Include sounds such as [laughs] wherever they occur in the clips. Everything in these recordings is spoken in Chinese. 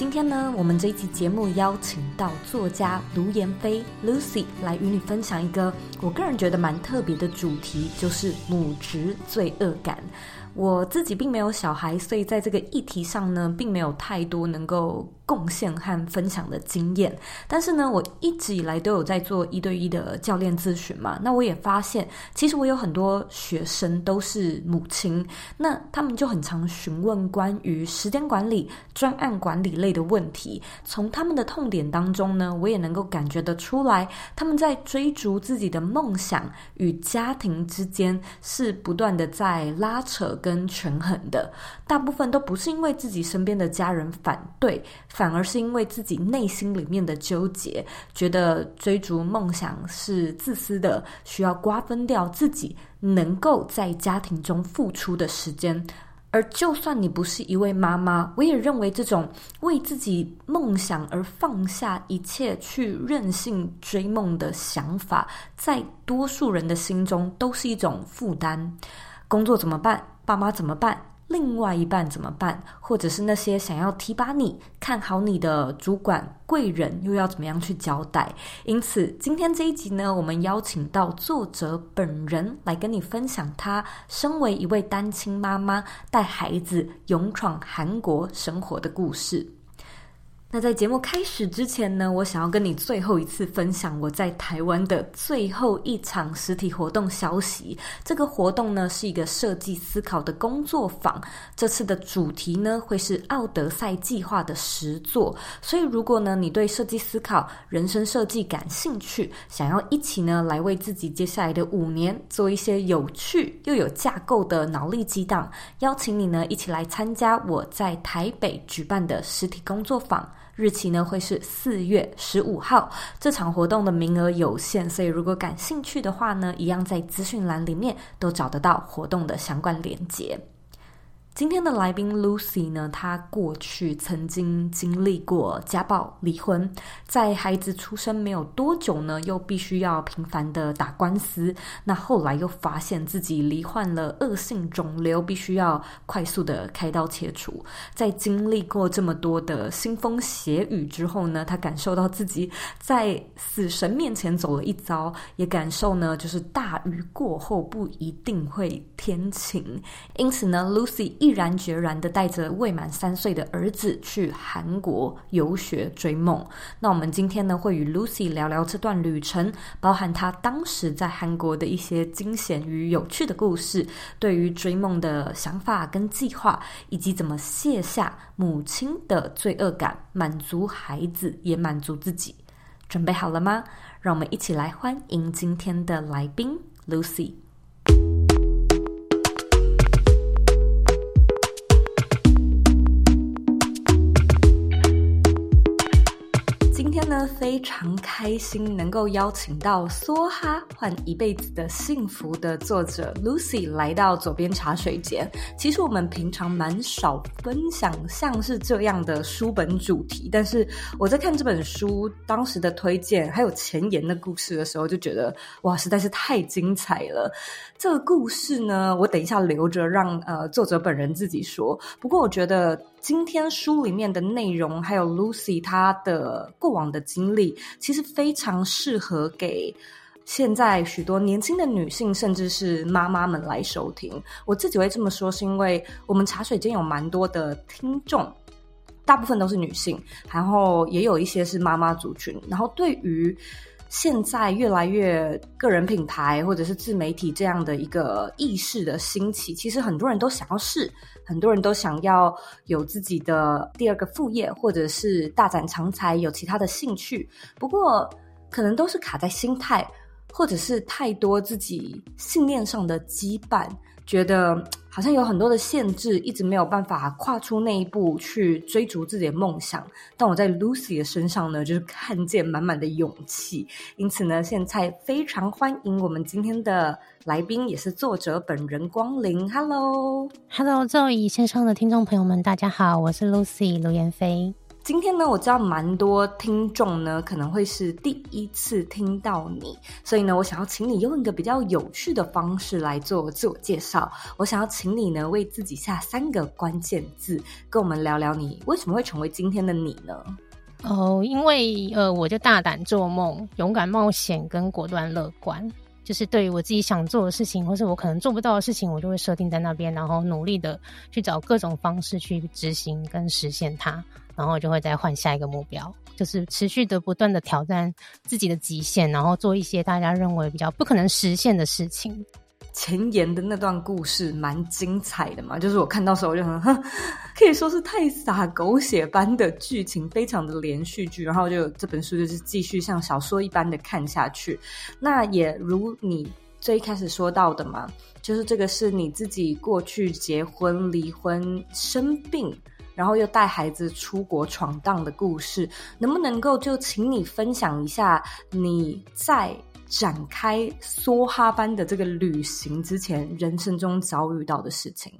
今天呢，我们这一期节目邀请到作家卢延飞 Lucy 来与你分享一个我个人觉得蛮特别的主题，就是母职罪恶感。我自己并没有小孩，所以在这个议题上呢，并没有太多能够贡献和分享的经验，但是呢，我一直以来都有在做一对一的教练咨询嘛。那我也发现，其实我有很多学生都是母亲，那他们就很常询问关于时间管理、专案管理类的问题。从他们的痛点当中呢，我也能够感觉得出来，他们在追逐自己的梦想与家庭之间是不断的在拉扯跟权衡的。大部分都不是因为自己身边的家人反对。反而是因为自己内心里面的纠结，觉得追逐梦想是自私的，需要瓜分掉自己能够在家庭中付出的时间。而就算你不是一位妈妈，我也认为这种为自己梦想而放下一切去任性追梦的想法，在多数人的心中都是一种负担。工作怎么办？爸妈怎么办？另外一半怎么办？或者是那些想要提拔你、看好你的主管、贵人，又要怎么样去交代？因此，今天这一集呢，我们邀请到作者本人来跟你分享他身为一位单亲妈妈，带孩子勇闯韩国生活的故事。那在节目开始之前呢，我想要跟你最后一次分享我在台湾的最后一场实体活动消息。这个活动呢是一个设计思考的工作坊，这次的主题呢会是奥德赛计划的实作。所以如果呢你对设计思考、人生设计感兴趣，想要一起呢来为自己接下来的五年做一些有趣又有架构的脑力激荡，邀请你呢一起来参加我在台北举办的实体工作坊。日期呢会是四月十五号，这场活动的名额有限，所以如果感兴趣的话呢，一样在资讯栏里面都找得到活动的相关链接。今天的来宾 Lucy 呢，她过去曾经经历过家暴、离婚，在孩子出生没有多久呢，又必须要频繁的打官司。那后来又发现自己罹患了恶性肿瘤，必须要快速的开刀切除。在经历过这么多的腥风血雨之后呢，她感受到自己在死神面前走了一遭，也感受呢，就是大雨过后不一定会天晴。因此呢，Lucy 毅然决然的带着未满三岁的儿子去韩国游学追梦。那我们今天呢，会与 Lucy 聊聊这段旅程，包含她当时在韩国的一些惊险与有趣的故事，对于追梦的想法跟计划，以及怎么卸下母亲的罪恶感，满足孩子也满足自己。准备好了吗？让我们一起来欢迎今天的来宾 Lucy。非常开心能够邀请到《梭哈换一辈子的幸福》的作者 Lucy 来到左边茶水间。其实我们平常蛮少分享像是这样的书本主题，但是我在看这本书当时的推荐还有前言的故事的时候，就觉得哇，实在是太精彩了。这个故事呢，我等一下留着让呃作者本人自己说。不过我觉得。今天书里面的内容，还有 Lucy 她的过往的经历，其实非常适合给现在许多年轻的女性，甚至是妈妈们来收听。我自己会这么说，是因为我们茶水间有蛮多的听众，大部分都是女性，然后也有一些是妈妈族群。然后对于现在越来越个人品牌或者是自媒体这样的一个意识的兴起，其实很多人都想要试。很多人都想要有自己的第二个副业，或者是大展长才，有其他的兴趣。不过，可能都是卡在心态，或者是太多自己信念上的羁绊，觉得好像有很多的限制，一直没有办法跨出那一步去追逐自己的梦想。但我在 Lucy 的身上呢，就是看见满满的勇气。因此呢，现在非常欢迎我们今天的来宾，也是作者本人光临。Hello，Hello，赵怡线上的听众朋友们，大家好，我是 Lucy 卢妍飞。今天呢，我知道蛮多听众呢可能会是第一次听到你，所以呢，我想要请你用一个比较有趣的方式来做自我介绍。我想要请你呢为自己下三个关键字，跟我们聊聊你为什么会成为今天的你呢？哦，因为呃，我就大胆做梦，勇敢冒险，跟果断乐观。就是对于我自己想做的事情，或是我可能做不到的事情，我就会设定在那边，然后努力的去找各种方式去执行跟实现它。然后就会再换下一个目标，就是持续的不断的挑战自己的极限，然后做一些大家认为比较不可能实现的事情。前言的那段故事蛮精彩的嘛，就是我看到时候我就很，可以说是太洒狗血般的剧情，非常的连续剧。然后就这本书就是继续像小说一般的看下去。那也如你最一开始说到的嘛，就是这个是你自己过去结婚、离婚、生病。然后又带孩子出国闯荡的故事，能不能够就请你分享一下你在展开梭哈般的这个旅行之前，人生中遭遇到的事情？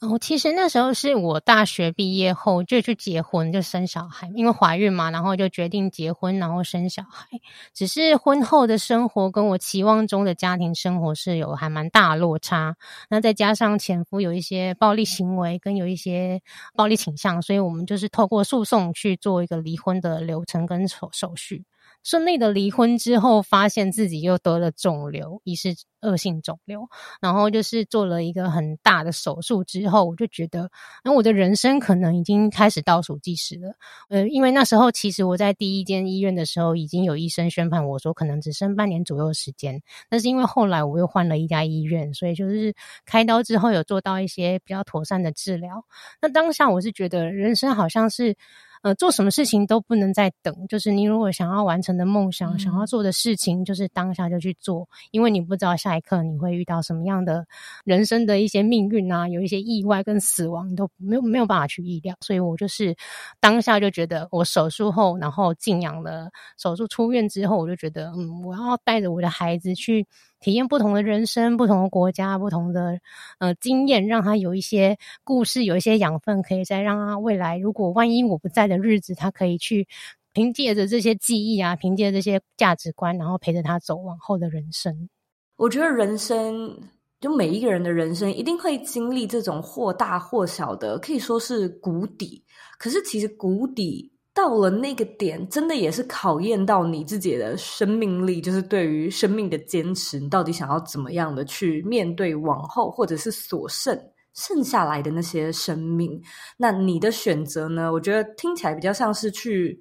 哦，其实那时候是我大学毕业后就去结婚，就生小孩，因为怀孕嘛，然后就决定结婚，然后生小孩。只是婚后的生活跟我期望中的家庭生活是有还蛮大落差。那再加上前夫有一些暴力行为跟有一些暴力倾向，所以我们就是透过诉讼去做一个离婚的流程跟手手续。顺利的离婚之后，发现自己又得了肿瘤，疑似恶性肿瘤，然后就是做了一个很大的手术之后，我就觉得，那我的人生可能已经开始倒数计时了。呃，因为那时候其实我在第一间医院的时候，已经有医生宣判我说可能只剩半年左右的时间，但是因为后来我又换了一家医院，所以就是开刀之后有做到一些比较妥善的治疗。那当下我是觉得人生好像是。呃，做什么事情都不能再等。就是你如果想要完成的梦想，嗯、想要做的事情，就是当下就去做，因为你不知道下一刻你会遇到什么样的人生的一些命运啊，有一些意外跟死亡，你都没有没有办法去预料。所以我就是当下就觉得，我手术后，然后静养了，手术出院之后，我就觉得，嗯，我要带着我的孩子去。体验不同的人生，不同的国家，不同的呃经验，让他有一些故事，有一些养分，可以再让他未来，如果万一我不在的日子，他可以去凭借着这些记忆啊，凭借这些价值观，然后陪着他走往后的人生。我觉得人生就每一个人的人生一定会经历这种或大或小的，可以说是谷底。可是其实谷底。到了那个点，真的也是考验到你自己的生命力，就是对于生命的坚持，你到底想要怎么样的去面对往后，或者是所剩剩下来的那些生命？那你的选择呢？我觉得听起来比较像是去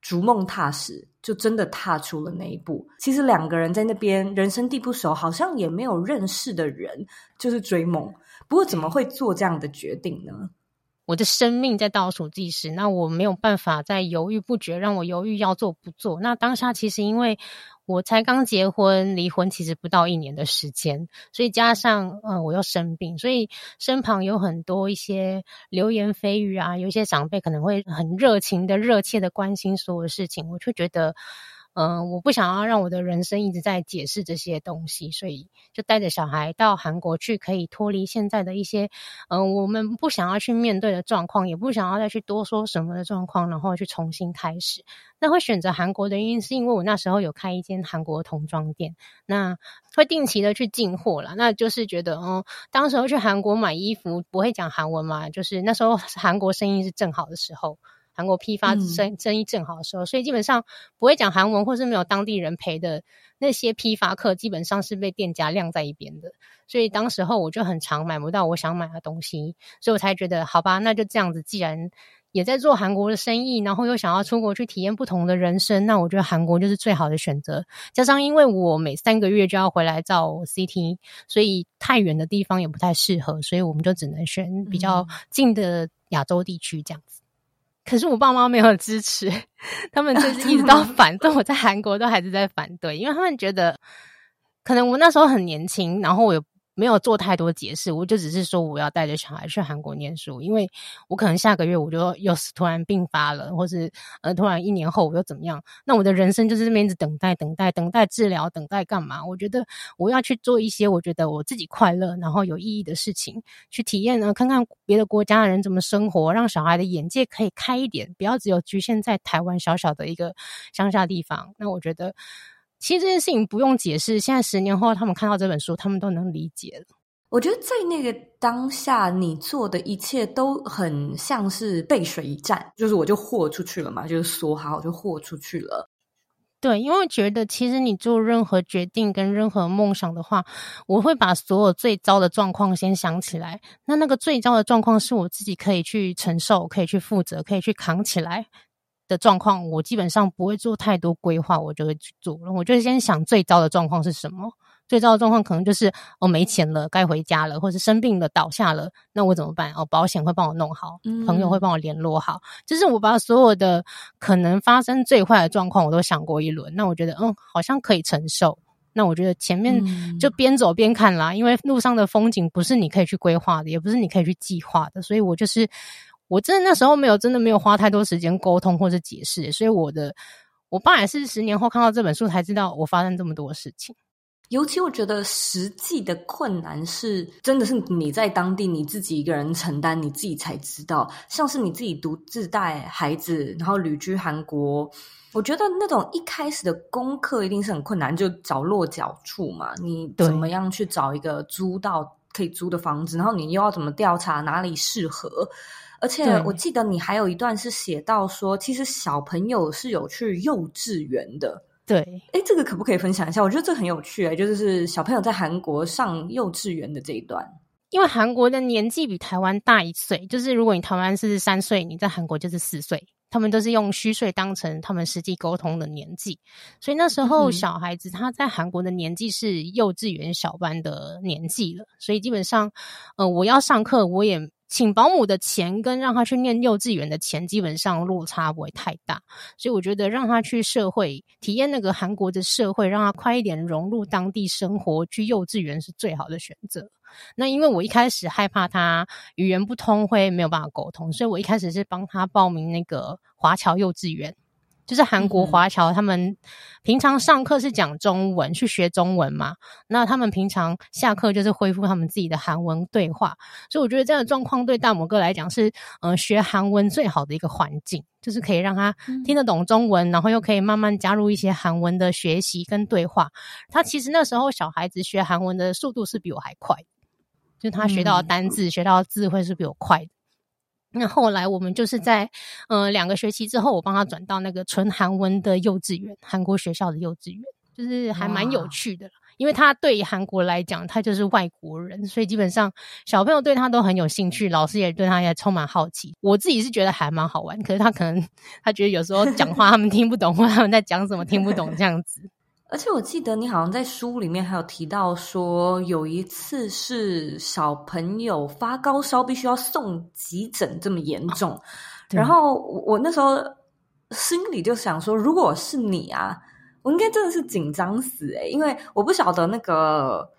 逐梦踏实，就真的踏出了那一步。其实两个人在那边人生地不熟，好像也没有认识的人，就是追梦。不过怎么会做这样的决定呢？我的生命在倒数计时，那我没有办法再犹豫不决，让我犹豫要做不做。那当下其实因为我才刚结婚，离婚其实不到一年的时间，所以加上呃我又生病，所以身旁有很多一些流言蜚语啊，有一些长辈可能会很热情的、热切的关心所有事情，我就觉得。嗯、我不想要让我的人生一直在解释这些东西，所以就带着小孩到韩国去，可以脱离现在的一些，嗯、我们不想要去面对的状况，也不想要再去多说什么的状况，然后去重新开始。那会选择韩国的原因，是因为我那时候有开一间韩国童装店，那会定期的去进货了。那就是觉得，嗯，当时候去韩国买衣服不会讲韩文嘛，就是那时候韩国生意是正好的时候。韩国批发生生意正好的时候，嗯，所以基本上不会讲韩文或是没有当地人陪的那些批发客，基本上是被店家晾在一边的。所以当时候我就很常买不到我想买的东西，所以我才觉得好吧，那就这样子。既然也在做韩国的生意，然后又想要出国去体验不同的人生，那我觉得韩国就是最好的选择。加上因为我每三个月就要回来照 CT，所以太远的地方也不太适合，所以我们就只能选比较近的亚洲地区这样子。可是我爸妈没有支持，[laughs] 他们就是一直到反 [laughs] 对我在韩国都还是在反对，因为他们觉得可能我那时候很年轻，然后我也没有做太多解释，我就只是说我要带着小孩去韩国念书，因为我可能下个月我就又是突然病发了，或是呃突然一年后我又怎么样？那我的人生就是这边一直等待、等待、等待治疗、等待干嘛？我觉得我要去做一些我觉得我自己快乐然后有意义的事情，去体验呢，看看别的国家的人怎么生活，让小孩的眼界可以开一点，不要只有局限在台湾小小的一个乡下地方。那我觉得。其实这件事情不用解释，现在十年后他们看到这本书，他们都能理解了。我觉得在那个当下，你做的一切都很像是背水一战，就是我就豁出去了嘛，就是说好我就豁出去了。对，因为觉得其实你做任何决定跟任何梦想的话，我会把所有最糟的状况先想起来。那那个最糟的状况是我自己可以去承受、可以去负责、可以去扛起来。的状况，我基本上不会做太多规划，我就会去做了。我就先想最糟的状况是什么？最糟的状况可能就是哦，没钱了，该回家了，或是生病了，倒下了，那我怎么办？哦，保险会帮我弄好，朋友会帮我联络好，嗯、就是我把所有的可能发生最坏的状况我都想过一轮。那我觉得嗯，好像可以承受。那我觉得前面就边走边看啦，因为路上的风景不是你可以去规划的，也不是你可以去计划的，所以我就是。我真的那时候没有，真的没有花太多时间沟通或者解释，所以我的我爸也是十年后看到这本书才知道我发生这么多事情。尤其我觉得实际的困难是，真的是你在当地你自己一个人承担，你自己才知道。像是你自己独自带孩子，然后旅居韩国，我觉得那种一开始的功课一定是很困难，就找落脚处嘛，你怎么样去找一个租到可以租的房子，然后你又要怎么调查哪里适合。而且我记得你还有一段是写到说，其实小朋友是有去幼稚园的。对，诶，这个可不可以分享一下？我觉得这很有趣诶，就是小朋友在韩国上幼稚园的这一段。因为韩国的年纪比台湾大一岁，就是如果你台湾是三岁，你在韩国就是四岁。他们都是用虚岁当成他们实际沟通的年纪，所以那时候小孩子他在韩国的年纪是幼稚园小班的年纪了。所以基本上，呃，我要上课，我也。请保姆的钱跟让他去念幼稚园的钱基本上落差不会太大，所以我觉得让他去社会体验那个韩国的社会，让他快一点融入当地生活，去幼稚园是最好的选择。那因为我一开始害怕他语言不通会没有办法沟通，所以我一开始是帮他报名那个华侨幼稚园。就是韩国华侨，他们平常上课是讲中文，去学中文嘛。那他们平常下课就是恢复他们自己的韩文对话。所以我觉得这样的状况对大拇哥来讲是，嗯、呃，学韩文最好的一个环境，就是可以让他听得懂中文，然后又可以慢慢加入一些韩文的学习跟对话。他其实那时候小孩子学韩文的速度是比我还快，就他学到的单字、学到的字会是比我快的。那后来我们就是在呃两个学期之后，我帮他转到那个纯韩文的幼稚园，韩国学校的幼稚园，就是还蛮有趣的。因为他对韩国来讲，他就是外国人，所以基本上小朋友对他都很有兴趣，老师也对他也充满好奇。我自己是觉得还蛮好玩，可是他可能 [laughs] 他觉得有时候讲话他们听不懂，或他们在讲什么听不懂这样子。而且我记得你好像在书里面还有提到说，有一次是小朋友发高烧，必须要送急诊，这么严重。然后我那时候心里就想说，如果是你啊，我应该真的是紧张死诶，因为我不晓得那个。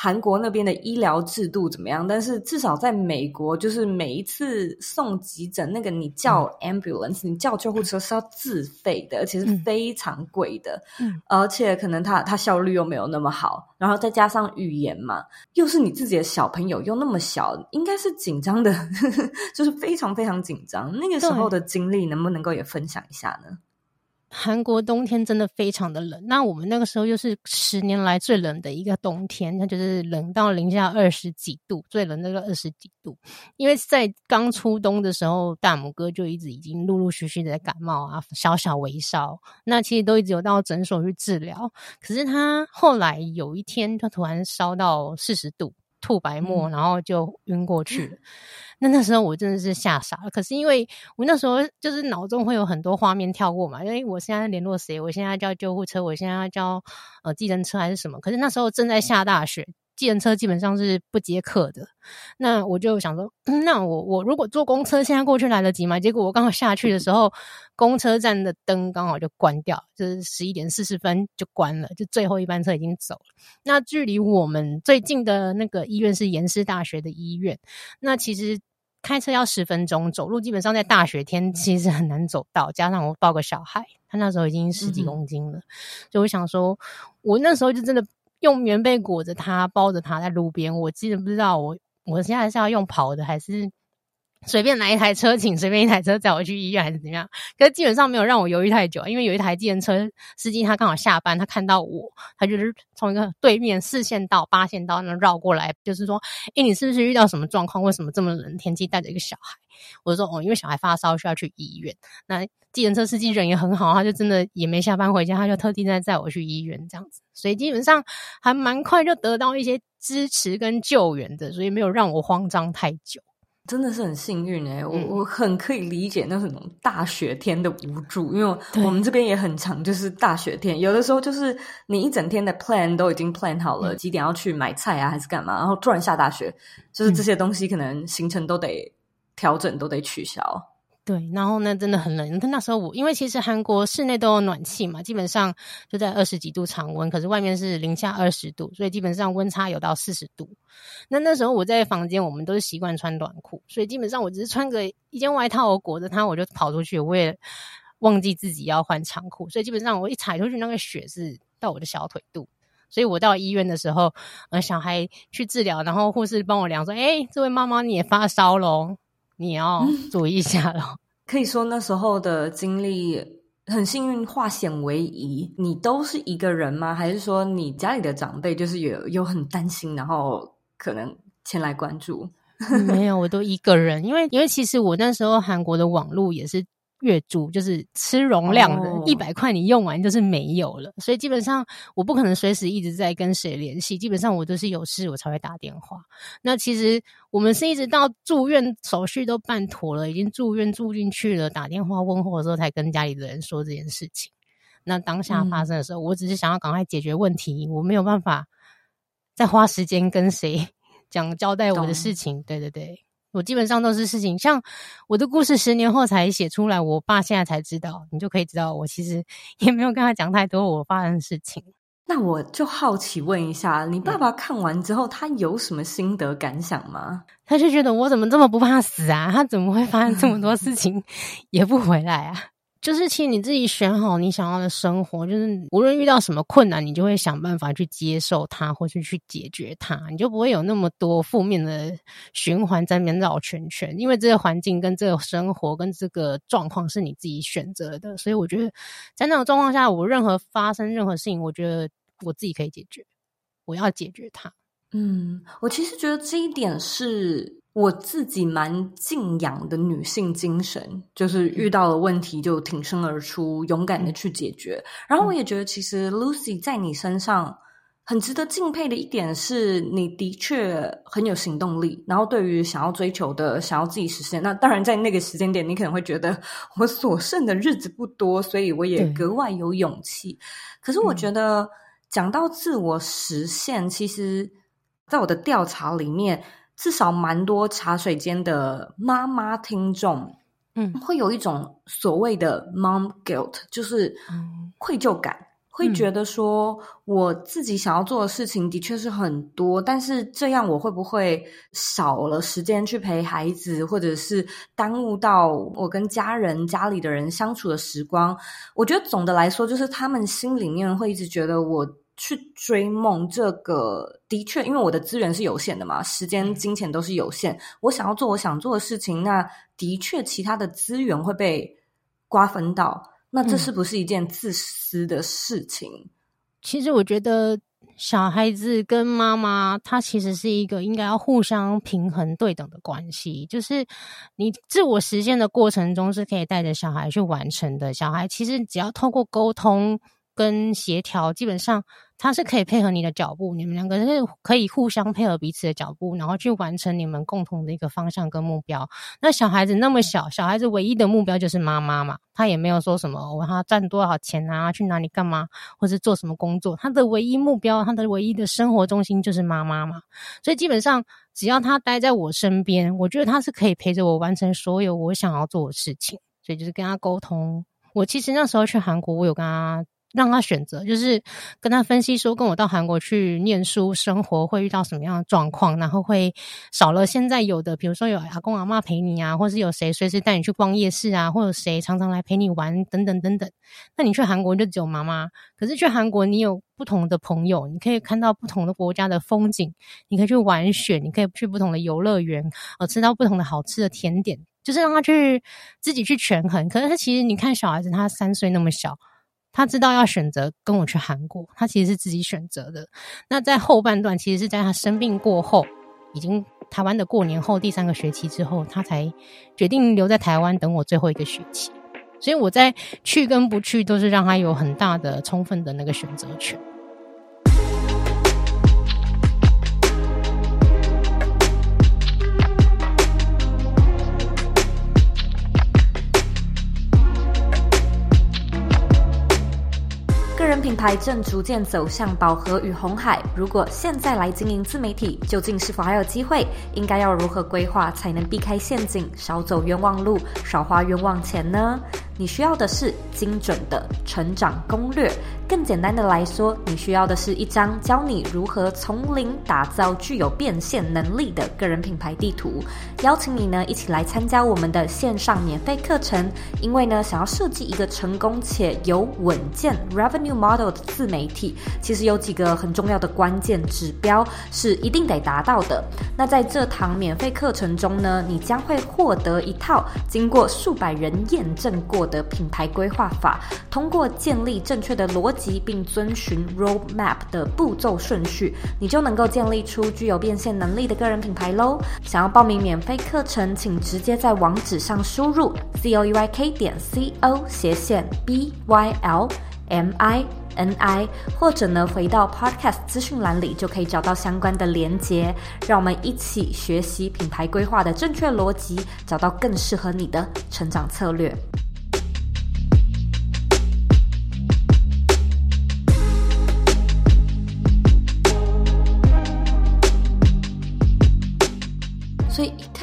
韩国那边的医疗制度怎么样？但是至少在美国，就是每一次送急诊，那个你叫 ambulance，、嗯、你叫救护车是要自费的，而且是非常贵的。嗯，而且可能它它效率又没有那么好，然后再加上语言嘛，又是你自己的小朋友，又那么小，应该是紧张的，呵 [laughs] 呵就是非常非常紧张。那个时候的经历，能不能够也分享一下呢？韩国冬天真的非常的冷，那我们那个时候又是十年来最冷的一个冬天，那就是冷到零下二十几度，最冷那个二十几度。因为在刚初冬的时候，大拇哥就一直已经陆陆续续的感冒啊，小小微烧，那其实都一直有到诊所去治疗。可是他后来有一天，他突然烧到四十度，吐白沫，然后就晕过去了。嗯那那时候我真的是吓傻了，可是因为我那时候就是脑中会有很多画面跳过嘛，因为我现在联络谁，我现在要叫救护车，我现在要叫呃计程车还是什么？可是那时候正在下大雪，计程车基本上是不接客的。那我就想说，嗯、[clears throat] 那我我如果坐公车，现在过去来得及吗？结果我刚好下去的时候，公车站的灯刚好就关掉，就是十一点四十分就关了，就最后一班车已经走了。那距离我们最近的那个医院是延世大学的医院，那其实。开车要十分钟，走路基本上在大雪天其实很难走到，加上我抱个小孩，他那时候已经十几公斤了，嗯、所以我想说，我那时候就真的用棉被裹着它，包着它在路边，我记得不知道我我现在是要用跑的还是。随便来一台车，请随便一台车载我去医院，还是怎么样？可是基本上没有让我犹豫太久，因为有一台计程车司机，他刚好下班，他看到我，他就是从一个对面四线道、八线道那绕过来，就是说：“诶，你是不是遇到什么状况？为什么这么冷天气带着一个小孩？”我说：“哦，因为小孩发烧需要去医院。”那计程车司机人也很好，他就真的也没下班回家，他就特地在载我去医院这样子，所以基本上还蛮快就得到一些支持跟救援的，所以没有让我慌张太久。真的是很幸运哎、欸，我我很可以理解那种大雪天的无助，因为我们这边也很常，就是大雪天，有的时候就是你一整天的 plan 都已经 plan 好了，几点要去买菜啊，还是干嘛，然后突然下大雪，就是这些东西可能行程都得调整，都得取消。对，然后呢，真的很冷。那时候我，因为其实韩国室内都有暖气嘛，基本上就在二十几度常温，可是外面是零下二十度，所以基本上温差有到四十度。那那时候我在房间，我们都是习惯穿短裤，所以基本上我只是穿个一件外套，我裹着它，我就跑出去，我也忘记自己要换长裤，所以基本上我一踩出去，那个雪是到我的小腿肚。所以我到医院的时候，呃，小孩去治疗，然后护士帮我量说：“哎，这位妈妈你也发烧咯。”你要注意一下了。[laughs] 可以说那时候的经历很幸运，化险为夷。你都是一个人吗？还是说你家里的长辈就是有有很担心，然后可能前来关注？没有，我都一个人。因为因为其实我那时候韩国的网络也是。月租就是吃容量的，一百块你用完就是没有了，所以基本上我不可能随时一直在跟谁联系，基本上我都是有事我才会打电话。那其实我们是一直到住院手续都办妥了，已经住院住进去了，打电话问候的时候才跟家里的人说这件事情。那当下发生的时候，嗯、我只是想要赶快解决问题，我没有办法再花时间跟谁 [laughs] 讲交代我的事情。对对对。我基本上都是事情，像我的故事十年后才写出来，我爸现在才知道，你就可以知道我其实 [laughs] 也没有跟他讲太多我发生的事情。那我就好奇问一下，你爸爸看完之后，他有什么心得感想吗？他就觉得我怎么这么不怕死啊？他怎么会发生这么多事情 [laughs] 也不回来啊？就是其实你自己选好你想要的生活，就是无论遇到什么困难，你就会想办法去接受它，或是去解决它，你就不会有那么多负面的循环在那边绕圈圈。因为这个环境、跟这个生活、跟这个状况是你自己选择的，所以我觉得在那种状况下，我任何发生任何事情，我觉得我自己可以解决，我要解决它。嗯，我其实觉得这一点是。我自己蛮敬仰的女性精神，就是遇到了问题就挺身而出，勇敢的去解决。然后我也觉得，其实 Lucy 在你身上很值得敬佩的一点是，你的确很有行动力。然后对于想要追求的、想要自己实现，那当然在那个时间点，你可能会觉得我所剩的日子不多，所以我也格外有勇气。可是我觉得，讲到自我实现，其实在我的调查里面。至少蛮多茶水间的妈妈听众，嗯，会有一种所谓的 mom guilt，就是愧疚感，嗯、会觉得说我自己想要做的事情的确是很多，但是这样我会不会少了时间去陪孩子，或者是耽误到我跟家人、家里的人相处的时光？我觉得总的来说，就是他们心里面会一直觉得我。去追梦，这个的确，因为我的资源是有限的嘛，时间、金钱都是有限。我想要做我想做的事情，那的确其他的资源会被瓜分到。那这是不是一件自私的事情？嗯，其实我觉得小孩子跟妈妈，他其实是一个应该要互相平衡对等的关系。就是你自我实现的过程中，是可以带着小孩去完成的。小孩其实只要透过沟通跟协调，基本上。他是可以配合你的脚步，你们两个是可以互相配合彼此的脚步，然后去完成你们共同的一个方向跟目标。那小孩子那么小，小孩子唯一的目标就是妈妈嘛，他也没有说什么我他赚多少钱啊，去哪里干嘛，或是做什么工作，他的唯一目标，他的唯一的生活中心就是妈妈嘛。所以基本上，只要他待在我身边，我觉得他是可以陪着我完成所有我想要做的事情。所以就是跟他沟通。我其实那时候去韩国，我有跟他。让他选择，就是跟他分析说，跟我到韩国去念书生活会遇到什么样的状况，然后会少了现在有的，比如说有阿公阿妈陪你啊，或是有谁随时带你去逛夜市啊，或者谁常常来陪你玩等等等等。那你去韩国就只有妈妈，可是去韩国你有不同的朋友，你可以看到不同的国家的风景，你可以去玩雪，你可以去不同的游乐园，呃，吃到不同的好吃的甜点，就是让他去自己去权衡。可是他其实你看小孩子，他三岁那么小。他知道要选择跟我去韩国，他其实是自己选择的。那在后半段，其实是在他生病过后，已经台湾的过年后第三个学期之后，他才决定留在台湾等我最后一个学期。所以我在去跟不去，都是让他有很大的、充分的那个选择权。品牌正逐渐走向饱和与红海。如果现在来经营自媒体，究竟是否还有机会？应该要如何规划才能避开陷阱，少走冤枉路，少花冤枉钱呢？你需要的是精准的成长攻略。更简单的来说，你需要的是一张教你如何从零打造具有变现能力的个人品牌地图。邀请你呢一起来参加我们的线上免费课程。因为呢，想要设计一个成功且有稳健 revenue model 的自媒体，其实有几个很重要的关键指标是一定得达到的。那在这堂免费课程中呢，你将会获得一套经过数百人验证过的品牌规划法，通过建立正确的逻辑并遵循 roadmap 的步骤顺序，你就能够建立出具有变现能力的个人品牌喽。想要报名免费课程，请直接在网址上输入 z o u y k 点 c o 斜线 b y l m i n i，或者呢回到 podcast 资讯栏里就可以找到相关的连接。让我们一起学习品牌规划的正确逻辑，找到更适合你的成长策略。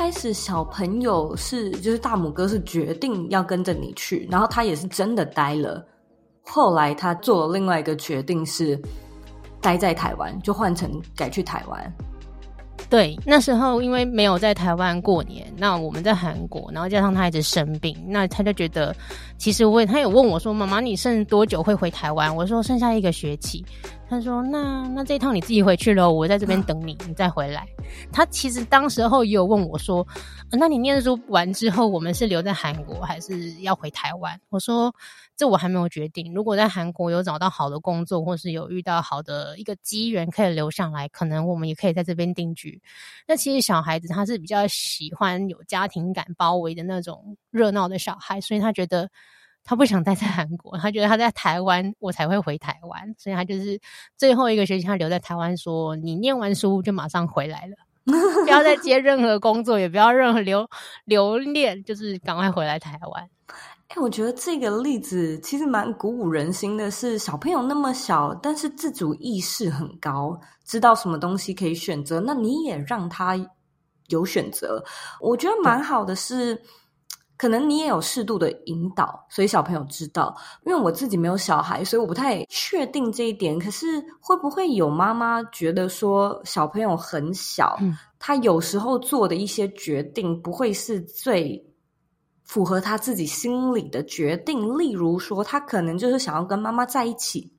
开始小朋友是，就是大拇哥是决定要跟着你去，然后他也是真的待了。后来他做了另外一个决定，是待在台湾，就换成改去台湾。对，那时候因为没有在台湾过年，那我们在韩国，然后加上他一直生病，那他就觉得，其实我也他有问我说：“妈妈，你剩多久会回台湾？”我说：“剩下一个学期。”他说：“那那这一趟你自己回去了，我在这边等你，你再回来。[laughs] ”他其实当时候也有问我说：“那你念书完之后，我们是留在韩国，还是要回台湾？”我说：“这我还没有决定。如果在韩国有找到好的工作，或是有遇到好的一个机缘可以留下来，可能我们也可以在这边定居。那其实小孩子他是比较喜欢有家庭感包围的那种热闹的小孩，所以他觉得。”他不想待在韩国，他觉得他在台湾，我才会回台湾，所以他就是最后一个学期，他留在台湾，说你念完书就马上回来了，[laughs] 不要再接任何工作，也不要任何留留恋，就是赶快回来台湾。哎、欸，我觉得这个例子其实蛮鼓舞人心的，是小朋友那么小，但是自主意识很高，知道什么东西可以选择，那你也让他有选择，我觉得蛮好的是。可能你也有适度的引导，所以小朋友知道。因为我自己没有小孩，所以我不太确定这一点。可是会不会有妈妈觉得说小朋友很小，嗯，他有时候做的一些决定不会是最符合他自己心里的决定？例如说，他可能就是想要跟妈妈在一起，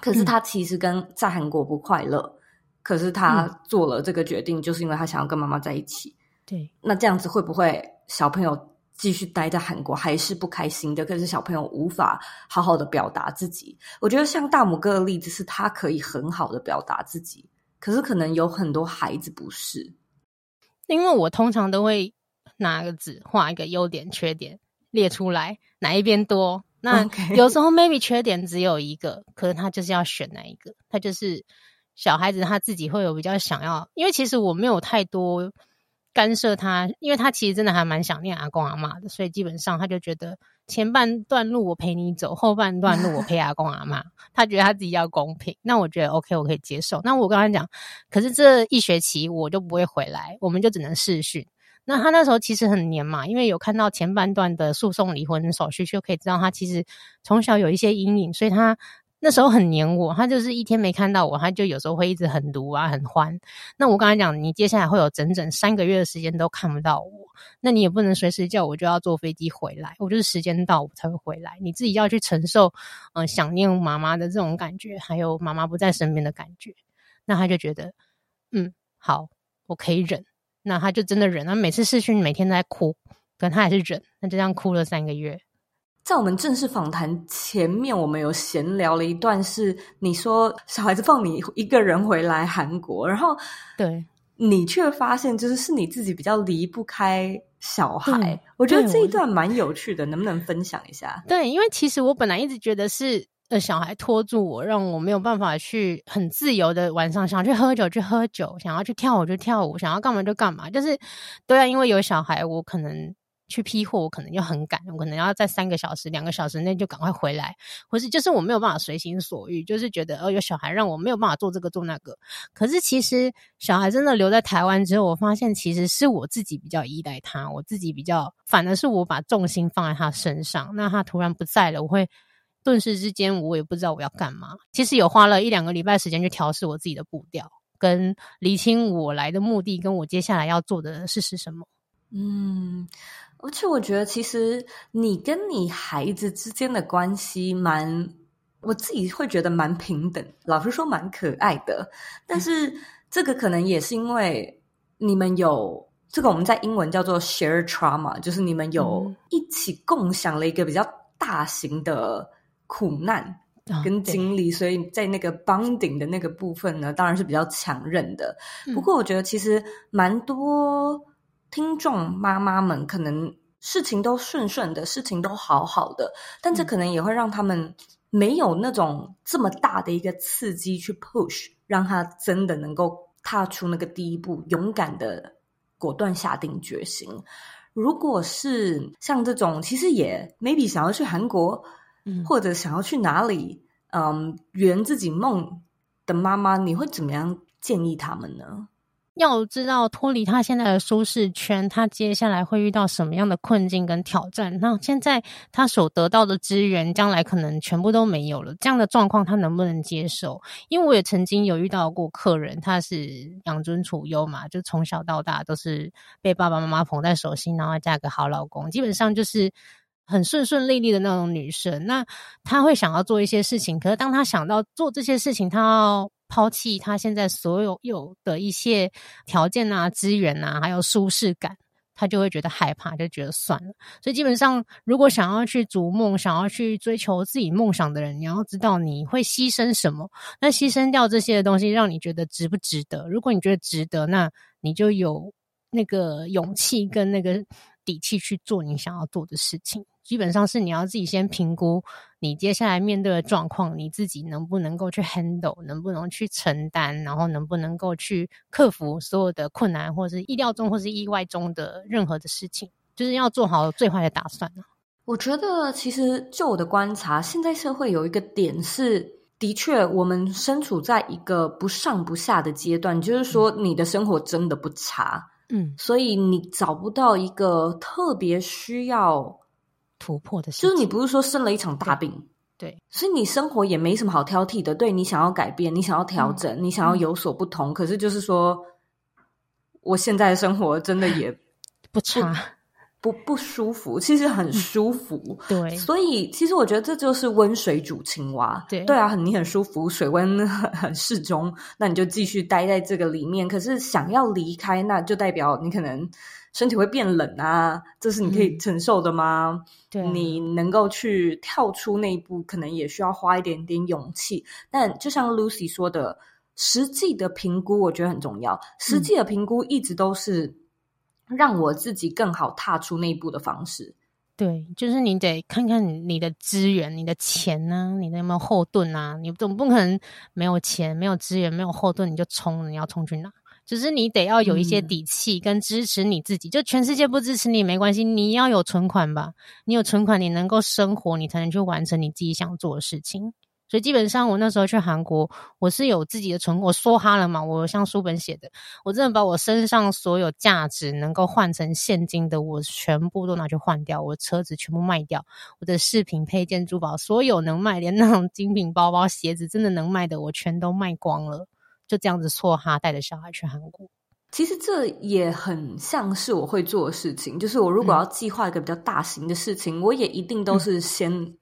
可是他其实跟在韩国不快乐，嗯，可是他做了这个决定，就是因为他想要跟妈妈在一起。对，那这样子会不会小朋友？继续待在韩国还是不开心的，可是小朋友无法好好的表达自己。我觉得像大拇哥的例子是他可以很好的表达自己，可是可能有很多孩子不是。因为我通常都会拿个纸画一个优点缺点列出来，哪一边多那有时候 maybe 缺点只有一个，可是他就是要选哪一个，他就是小孩子他自己会有比较想要，因为其实我没有太多干涉他，因为他其实真的还蛮想念阿公阿妈的，所以基本上他就觉得前半段路我陪你走，后半段路我陪阿公阿妈，[laughs] 他觉得他自己要公平，那我觉得 OK，我可以接受。那我跟他讲，可是这一学期我就不会回来，我们就只能视讯。那他那时候其实很黏嘛，因为有看到前半段的诉讼离婚手续，就可以知道他其实从小有一些阴影，所以他那时候很黏我。他就是一天没看到我，他就有时候会一直很毒啊，很欢。那我刚才讲，你接下来会有整整三个月的时间都看不到我，那你也不能随时叫我就要坐飞机回来，我就是时间到我才会回来。你自己要去承受，嗯、想念妈妈的这种感觉，还有妈妈不在身边的感觉。那他就觉得，嗯，好，我可以忍。那他就真的忍，他每次试训每天都在哭，可他还是忍，那就这样哭了三个月。在我们正式访谈前面，我们有闲聊了一段，是你说小孩子放你一个人回来韩国，然后对你却发现就是是你自己比较离不开小孩。我觉得这一段蛮有趣的，能不能分享一下？对，因为其实我本来一直觉得是。的小孩拖住我，让我没有办法去很自由的晚上，想去喝酒去喝酒，想要去跳舞就跳舞，想要干嘛就干嘛。就是对啊，因为有小孩，我可能去批货，我可能就很赶，我可能要在三个小时、两个小时内就赶快回来，或是就是我没有办法随心所欲，就是觉得哦，有小孩让我没有办法做这个做那个。可是其实小孩真的留在台湾之后，我发现其实是我自己比较依赖他，我自己比较，反而是我把重心放在他身上。那他突然不在了，我会。顿时之间，我也不知道我要干嘛。其实有花了一两个礼拜时间去调试我自己的步调，跟厘清我来的目的，跟我接下来要做的事是什么。嗯，而且我觉得，其实你跟你孩子之间的关系蛮，我自己会觉得蛮平等，老实说蛮可爱的。但是这个可能也是因为你们有这个，我们在英文叫做 share trauma，就是你们有一起共享了一个比较大型的。苦难跟经历，哦，所以在那个 bonding 的那个部分呢，当然是比较强韧的。不过，我觉得其实蛮多听众妈妈们可能事情都顺顺的，事情都好好的，但这可能也会让他们没有那种这么大的一个刺激去 push，让他真的能够踏出那个第一步，勇敢的果断下定决心。如果是像这种，其实也 maybe 想要去韩国。或者想要去哪里，嗯，圆自己梦的妈妈，你会怎么样建议他们呢？要知道脱离他现在的舒适圈，他接下来会遇到什么样的困境跟挑战？那现在他所得到的资源，将来可能全部都没有了。这样的状况，他能不能接受？因为我也曾经有遇到过客人，他是养尊处优嘛，就从小到大都是被爸爸妈妈捧在手心，然后嫁个好老公，基本上就是。很顺顺利利的那种女生，那她会想要做一些事情，可是当她想到做这些事情，她要抛弃她现在所有有的一些条件啊、资源啊，还有舒适感，她就会觉得害怕，就觉得算了。所以基本上，如果想要去逐梦、想要去追求自己梦想的人，你要知道你会牺牲什么，那牺牲掉这些东西，让你觉得值不值得？如果你觉得值得，那你就有那个勇气跟那个底气去做你想要做的事情。基本上是你要自己先评估你接下来面对的状况，你自己能不能够去 handle，能不能去承担，然后能不能够去克服所有的困难，或者是意料中或是意外中的任何的事情，就是要做好最坏的打算。我觉得其实就我的观察，现在社会有一个点是，的确我们身处在一个不上不下的阶段，就是说你的生活真的不差，嗯，所以你找不到一个特别需要。突破的事情，就是你不是说生了一场大病，对，所以你生活也没什么好挑剔的。对，你想要改变，你想要调整，嗯、你想要有所不同，嗯、可是就是说，我现在的生活真的也不差，不不，舒服，其实很舒服。嗯、对，所以其实我觉得这就是温水煮青蛙。对，对啊，你很舒服，水温很很适中，那你就继续待在这个里面。可是想要离开，那就代表你可能。身体会变冷啊，这是你可以承受的吗？嗯、对，你能够去跳出那一步，可能也需要花一点点勇气。但就像 Lucy 说的，实际的评估我觉得很重要。实际的评估一直都是让我自己更好踏出那一步的方式。对，就是你得看看你的资源、你的钱呢、啊，你的有没有后盾啊？你总不可能没有钱、没有资源、没有后盾你就冲，你要冲去哪？就是你得要有一些底气跟支持你自己。嗯、就全世界不支持你没关系，你要有存款吧？你有存款，你能够生活，你才能去完成你自己想做的事情。所以基本上，我那时候去韩国，我是有自己的存，我梭哈了嘛。我像书本写的，我真的把我身上所有价值能够换成现金的，我全部都拿去换掉。我车子全部卖掉，我的饰品、配件、珠宝，所有能卖，连那种精品包包、鞋子，真的能卖的，我全都卖光了。就这样子梭哈，带着小孩去韩国。其实这也很像是我会做的事情，就是我如果要计划一个比较大型的事情，嗯、我也一定都是先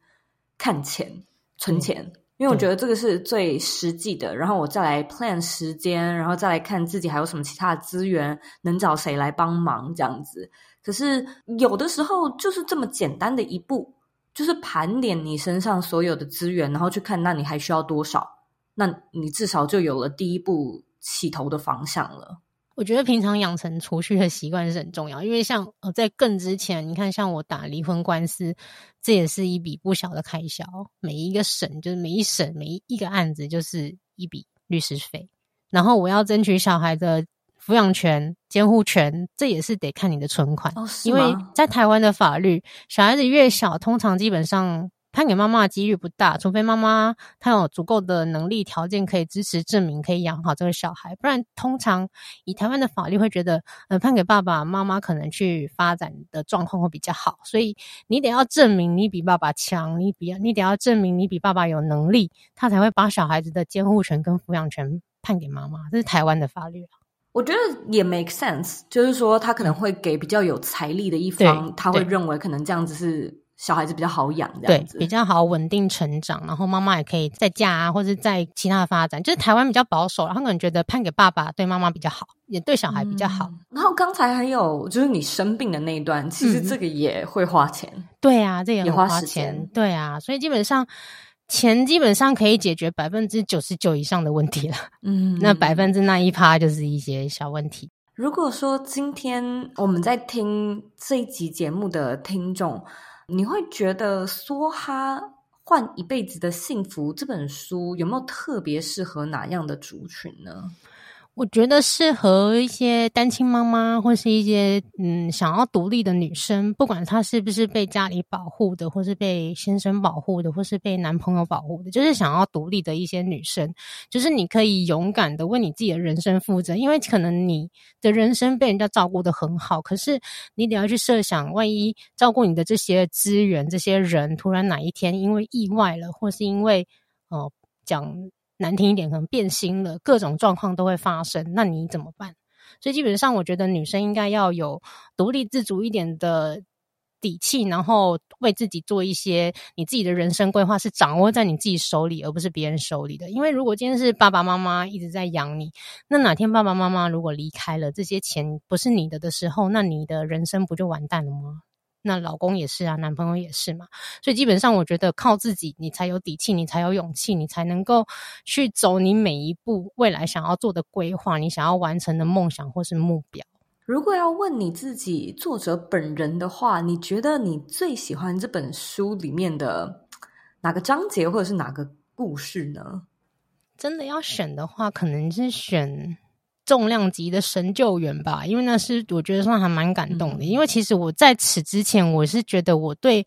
看钱、嗯、存钱。因为我觉得这个是最实际的，然后我再来 plan 时间，然后再来看自己还有什么其他的资源，能找谁来帮忙这样子。可是有的时候就是这么简单的一步，就是盘点你身上所有的资源，然后去看那你还需要多少，那你至少就有了第一步起头的方向了。我觉得平常养成储蓄的习惯是很重要，因为像呃，在更之前，你看像我打离婚官司，这也是一笔不小的开销。每一个审就是每一审每一个案子就是一笔律师费，然后我要争取小孩的抚养权、监护权，这也是得看你的存款。哦，因为在台湾的法律，小孩子越小，通常基本上。判给妈妈的几率不大，除非妈妈她有足够的能力条件可以支持证明可以养好这个小孩，不然通常以台湾的法律会觉得，呃，判给爸爸妈妈可能去发展的状况会比较好，所以你得要证明你比爸爸强，你比你得要证明你比爸爸有能力，他才会把小孩子的监护权跟抚养权判给妈妈。这是台湾的法律。我觉得也 make sense，就是说他可能会给比较有财力的一方，他会认为可能这样子是。小孩子比较好养，这样子对，比较好稳定成长，然后妈妈也可以在家啊，或者在其他的发展。就是台湾比较保守，然后可能觉得判给爸爸对妈妈比较好，也对小孩比较好。嗯、然后刚才还有就是你生病的那一段，其实这个也会花钱。嗯、对啊，这个、也花钱。花时间对啊，所以基本上钱基本上可以解决百分之九十九以上的问题了。嗯，[laughs] 那百分之那一趴就是一些小问题。如果说今天我们在听这一集节目的听众，你会觉得《梭哈换一辈子的幸福》这本书有没有特别适合哪样的族群呢？我觉得适合一些单亲妈妈，或是一些嗯想要独立的女生，不管她是不是被家里保护的，或是被先生保护的，或是被男朋友保护的，就是想要独立的一些女生，就是你可以勇敢的为你自己的人生负责，因为可能你的人生被人家照顾得很好，可是你得要去设想，万一照顾你的这些资源、这些人突然哪一天因为意外了，或是因为哦讲。难听一点，可能变心了，各种状况都会发生，那你怎么办？所以基本上，我觉得女生应该要有独立自主一点的底气，然后为自己做一些你自己的人生规划，是掌握在你自己手里，而不是别人手里的。因为如果今天是爸爸妈妈一直在养你，那哪天爸爸妈妈如果离开了，这些钱不是你的的时候，那你的人生不就完蛋了吗？那老公也是啊，男朋友也是嘛，所以基本上我觉得靠自己，你才有底气，你才有勇气，你才能够去走你每一步未来想要做的规划，你想要完成的梦想或是目标。如果要问你自己作者本人的话，你觉得你最喜欢这本书里面的哪个章节或者是哪个故事呢？真的要选的话，可能是选。重量级的神救援吧，因为那是我觉得算还蛮感动的。嗯、因为其实我在此之前，我是觉得我对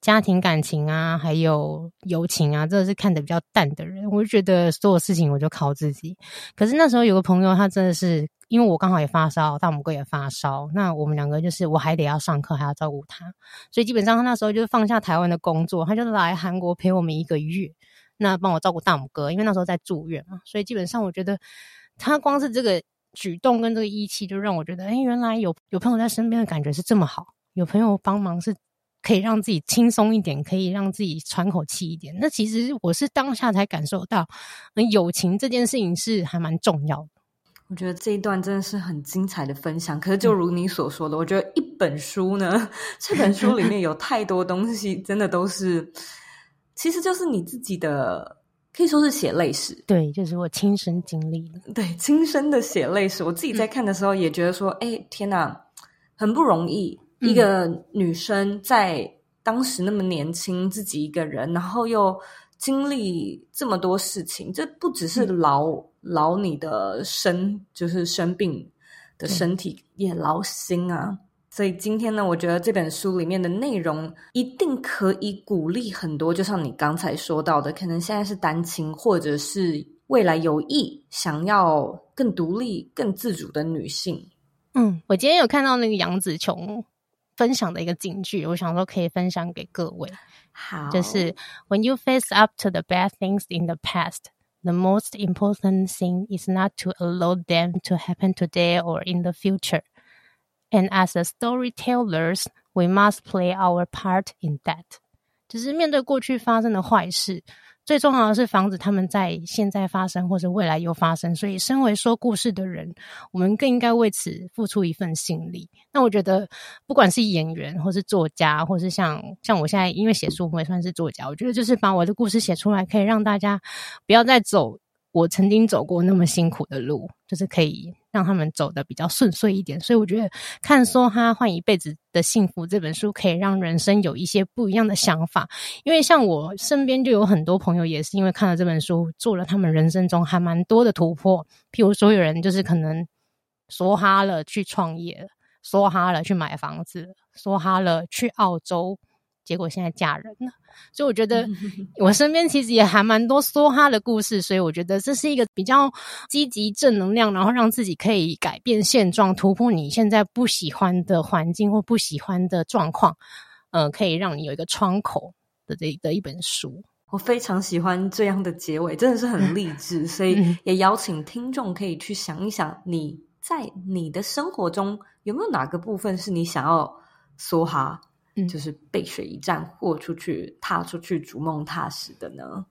家庭感情啊，还有友情啊，这是看得比较淡的人。我就觉得所有事情我就靠自己。可是那时候有个朋友，他真的是因为我刚好也发烧，大拇哥也发烧，那我们两个就是我还得要上课，还要照顾他，所以基本上他那时候就是放下台湾的工作，他就来韩国陪我们一个月，那帮我照顾大拇哥，因为那时候在住院嘛，所以基本上我觉得。他光是这个举动跟这个义气，就让我觉得，哎，原来有有朋友在身边的感觉是这么好，有朋友帮忙是可以让自己轻松一点，可以让自己喘口气一点。那其实我是当下才感受到，友情这件事情是还蛮重要的。我觉得这一段真的是很精彩的分享。可是就如你所说的，嗯、我觉得一本书呢，这本书里面有太多东西，真的都是，其实就是你自己的。可以说是血泪史，对，就是我亲身经历的，[laughs] 对，亲身的血泪史。我自己在看的时候也觉得说，哎、嗯，天哪，很不容易。一个女生在当时那么年轻，自己一个人，然后又经历这么多事情，这不只是劳劳你的身，就是生病的身体，也劳心啊。所以今天呢，我觉得这本书里面的内容一定可以鼓励很多，就像你刚才说到的，可能现在是单亲，或者是未来有意想要更独立、更自主的女性。嗯，我今天有看到那个杨紫琼分享的一个警句，我想说可以分享给各位。好，就是 When you face up to the bad things in the past, the most important thing is not to allow them to happen today or in the future. And as a storytellers, we must play our part in that. 就是面对过去发生的坏事，最重要的是防止他们在现在发生或者未来又发生。所以，身为说故事的人，我们更应该为此付出一份心力。那我觉得，不管是演员，或是作家，或是像像我现在因为写书，我也算是作家。我觉得，就是把我的故事写出来，可以让大家不要再走我曾经走过那么辛苦的路，就是可以让他们走的比较顺遂一点。所以我觉得看《梭哈换一辈子的幸福》这本书，可以让人生有一些不一样的想法。因为像我身边就有很多朋友，也是因为看了这本书，做了他们人生中还蛮多的突破。譬如说，有人就是可能梭哈了去创业，梭哈了去买房子，梭哈了去澳洲。结果现在嫁人了，所以我觉得 [laughs] 我身边其实也还蛮多梭哈的故事，所以我觉得这是一个比较积极正能量，然后让自己可以改变现状、突破你现在不喜欢的环境或不喜欢的状况，嗯、呃，可以让你有一个窗口的这的一本书。我非常喜欢这样的结尾，真的是很励志，所以也邀请听众可以去想一想，你在你的生活中有没有哪个部分是你想要梭哈？嗯，就是背水一战，豁出去，踏出去，逐梦踏实的呢。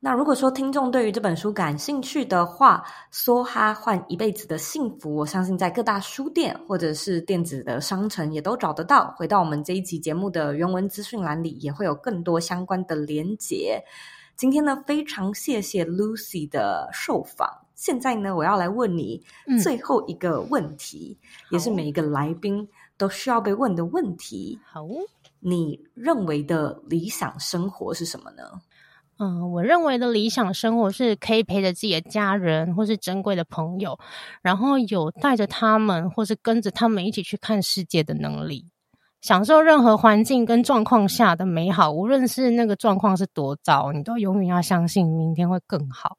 那如果说听众对于这本书感兴趣的话，梭哈换一辈子的幸福，我相信在各大书店或者是电子的商城也都找得到。回到我们这一集节目的原文资讯栏里，也会有更多相关的连结。今天呢，非常谢谢 Lucy 的受访。现在呢，我要来问你最后一个问题，嗯、也是每一个来宾。都需要被问的问题。好，你认为的理想生活是什么呢？嗯，我认为的理想生活是可以陪着自己的家人或是珍贵的朋友，然后有带着他们或是跟着他们一起去看世界的能力，享受任何环境跟状况下的美好。无论是那个状况是多糟，你都永远要相信明天会更好。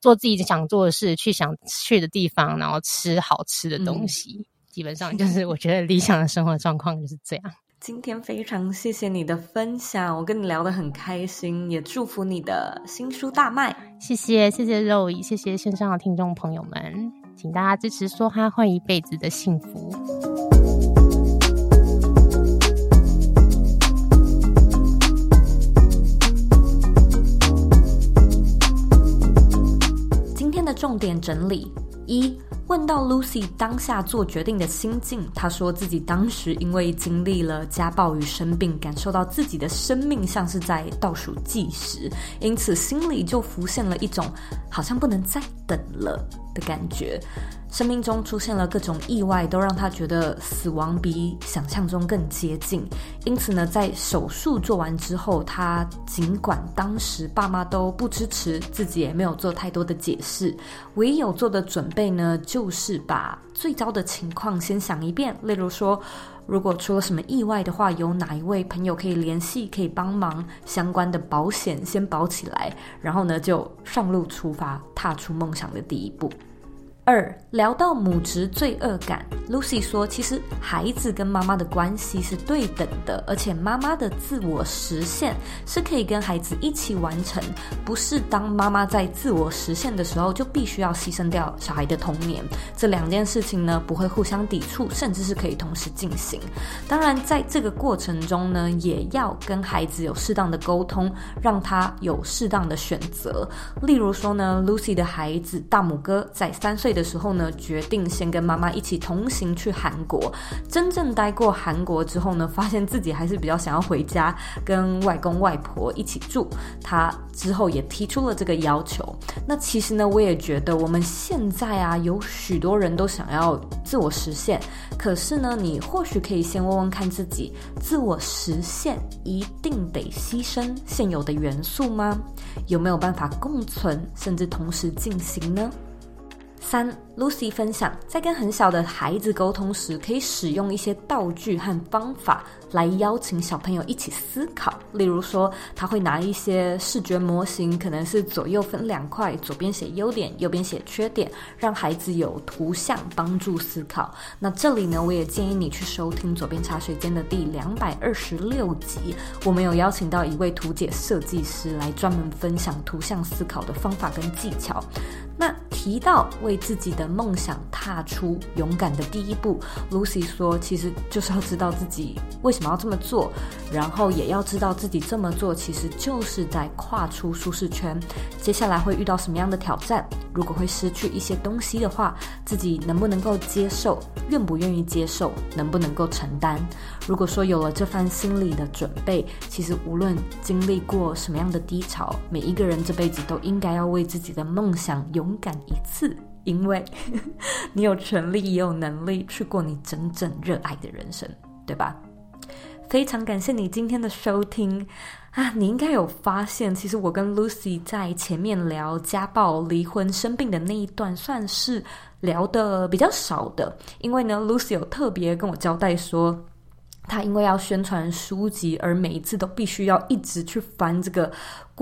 做自己想做的事，去想去的地方，然后吃好吃的东西。嗯基本上就是我觉得理想的生活状况就是这样。今天非常谢谢你的分享，我跟你聊得很开心，也祝福你的新书大卖。谢谢谢谢肉姨，谢谢线上的听众朋友们，请大家支持梭哈换一辈子的幸福。今天的重点整理一。问到 Lucy 当下做决定的心境，她说自己当时因为经历了家暴与生病，感受到自己的生命像是在倒数计时，因此心里就浮现了一种好像不能再等了。的感觉。生命中出现了各种意外，都让他觉得死亡比想象中更接近。因此呢，在手术做完之后，他尽管当时爸妈都不支持，自己也没有做太多的解释，唯一有做的准备呢，就是把最糟的情况先想一遍。例如说，如果出了什么意外的话，有哪一位朋友可以联系，可以帮忙，相关的保险先保起来，然后呢，就上路出发，踏出梦想的第一步。二，聊到母职罪恶感，Lucy 说，其实孩子跟妈妈的关系是对等的，而且妈妈的自我实现是可以跟孩子一起完成，不是当妈妈在自我实现的时候就必须要牺牲掉小孩的童年。这两件事情呢，不会互相抵触，甚至是可以同时进行。当然，在这个过程中呢，也要跟孩子有适当的沟通，让他有适当的选择。例如说呢，Lucy 的孩子大拇哥在三岁。的时候呢，决定先跟妈妈一起同行去韩国。真正待过韩国之后呢，发现自己还是比较想要回家跟外公外婆一起住。他之后也提出了这个要求。那其实呢，我也觉得我们现在啊，有许多人都想要自我实现。可是呢，你或许可以先问问看自己，自我实现一定得牺牲现有的元素吗？有没有办法共存，甚至同时进行呢？三，Lucy 分享，在跟很小的孩子沟通时，可以使用一些道具和方法来邀请小朋友一起思考。例如说，他会拿一些视觉模型，可能是左右分两块，左边写优点，右边写缺点，让孩子有图像帮助思考。那这里呢，我也建议你去收听左边茶水间的第两百二十六集，我们有邀请到一位图解设计师来专门分享图像思考的方法跟技巧。那提到为自己的的梦想踏出勇敢的第一步，Lucy 说，其实就是要知道自己为什么要这么做，然后也要知道自己这么做其实就是在跨出舒适圈。接下来会遇到什么样的挑战？如果会失去一些东西的话，自己能不能够接受？愿不愿意接受？能不能够承担？如果说有了这番心理的准备，其实无论经历过什么样的低潮，每一个人这辈子都应该要为自己的梦想勇敢一次，因为 [laughs] 你有权利也有能力去过你真正热爱的人生，对吧？非常感谢你今天的收听啊！你应该有发现，其实我跟 Lucy 在前面聊家暴、离婚、生病的那一段，算是聊得比较少的，因为呢，Lucy 有特别跟我交代说。他因为要宣传书籍，而每一次都必须要一直去翻这个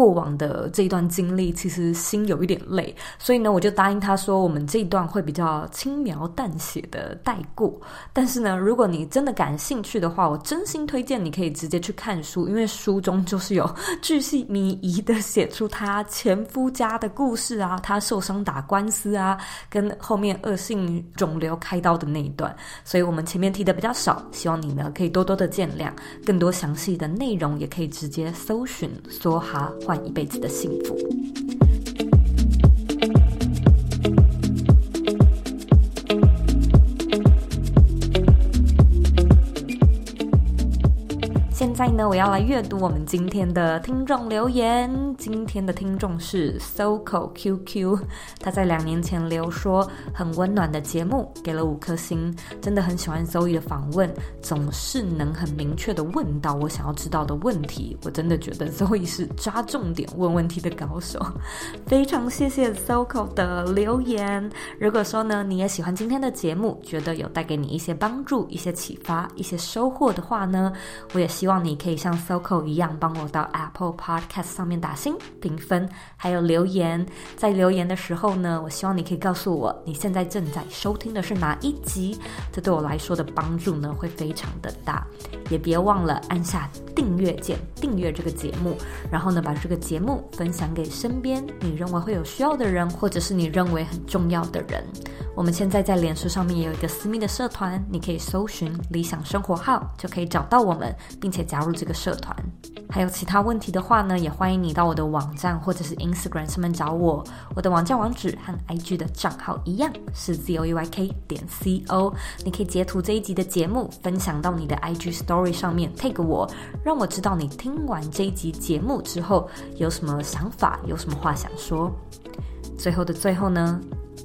过往的这一段经历，其实心有一点累。所以呢，我就答应他说，我们这一段会比较轻描淡写的带过。但是呢，如果你真的感兴趣的话，我真心推荐你可以直接去看书，因为书中就是有巨细靡遗的写出他前夫家的故事啊，他受伤打官司啊，跟后面恶性肿瘤开刀的那一段。所以我们前面提的比较少，希望你呢可以多多的见谅。更多详细的内容也可以直接搜寻梭哈。换一辈子的幸福。在呢，我要来阅读我们今天的听众留言。今天的听众是 Soco QQ，他在两年前留说很温暖的节目，给了五颗星。真的很喜欢 Zoe 的访问，总是能很明确的问到我想要知道的问题。我真的觉得 Zoe 是抓重点问问题的高手。非常谢谢 Soco 的留言。如果说呢，你也喜欢今天的节目，觉得有带给你一些帮助、一些启发、一些收获的话呢，我也希望。你你可以像 Soco 一样，帮我到 Apple Podcast 上面打星评分，还有留言。在留言的时候呢，我希望你可以告诉我你现在正在收听的是哪一集，这对我来说的帮助呢会非常的大。也别忘了按下订阅键，订阅这个节目，然后呢把这个节目分享给身边你认为会有需要的人，或者是你认为很重要的人。我们现在在脸书上面也有一个私密的社团，你可以搜寻“理想生活号”就可以找到我们，并且。加入这个社团，还有其他问题的话呢，也欢迎你到我的网站或者是 Instagram 上面找我。我的网站网址和 IG 的账号一样是 zoeyk 点 co。你可以截图这一集的节目，分享到你的 IG Story 上面，tag 我，让我知道你听完这一集节目之后有什么想法，有什么话想说。最后的最后呢，